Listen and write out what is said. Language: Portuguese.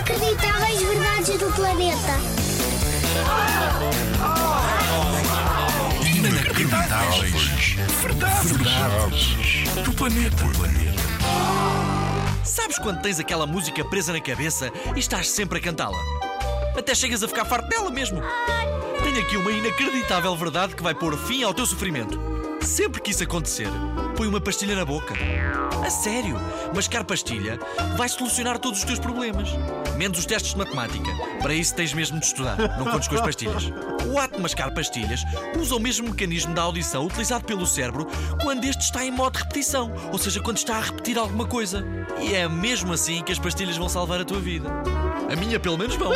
Inacreditáveis verdades do planeta. Inacreditáveis. Verdades. Verdades. Do planeta. Sabes quando tens aquela música presa na cabeça e estás sempre a cantá-la? Até chegas a ficar farto dela mesmo. Tenho aqui uma inacreditável verdade que vai pôr fim ao teu sofrimento. Sempre que isso acontecer, põe uma pastilha na boca. A sério, mascar pastilha vai solucionar todos os teus problemas. Menos os testes de matemática. Para isso tens mesmo de estudar. Não contes com as pastilhas. O ato de mascar pastilhas usa o mesmo mecanismo da audição utilizado pelo cérebro quando este está em modo de repetição, ou seja, quando está a repetir alguma coisa. E é mesmo assim que as pastilhas vão salvar a tua vida. A minha, pelo menos, vão.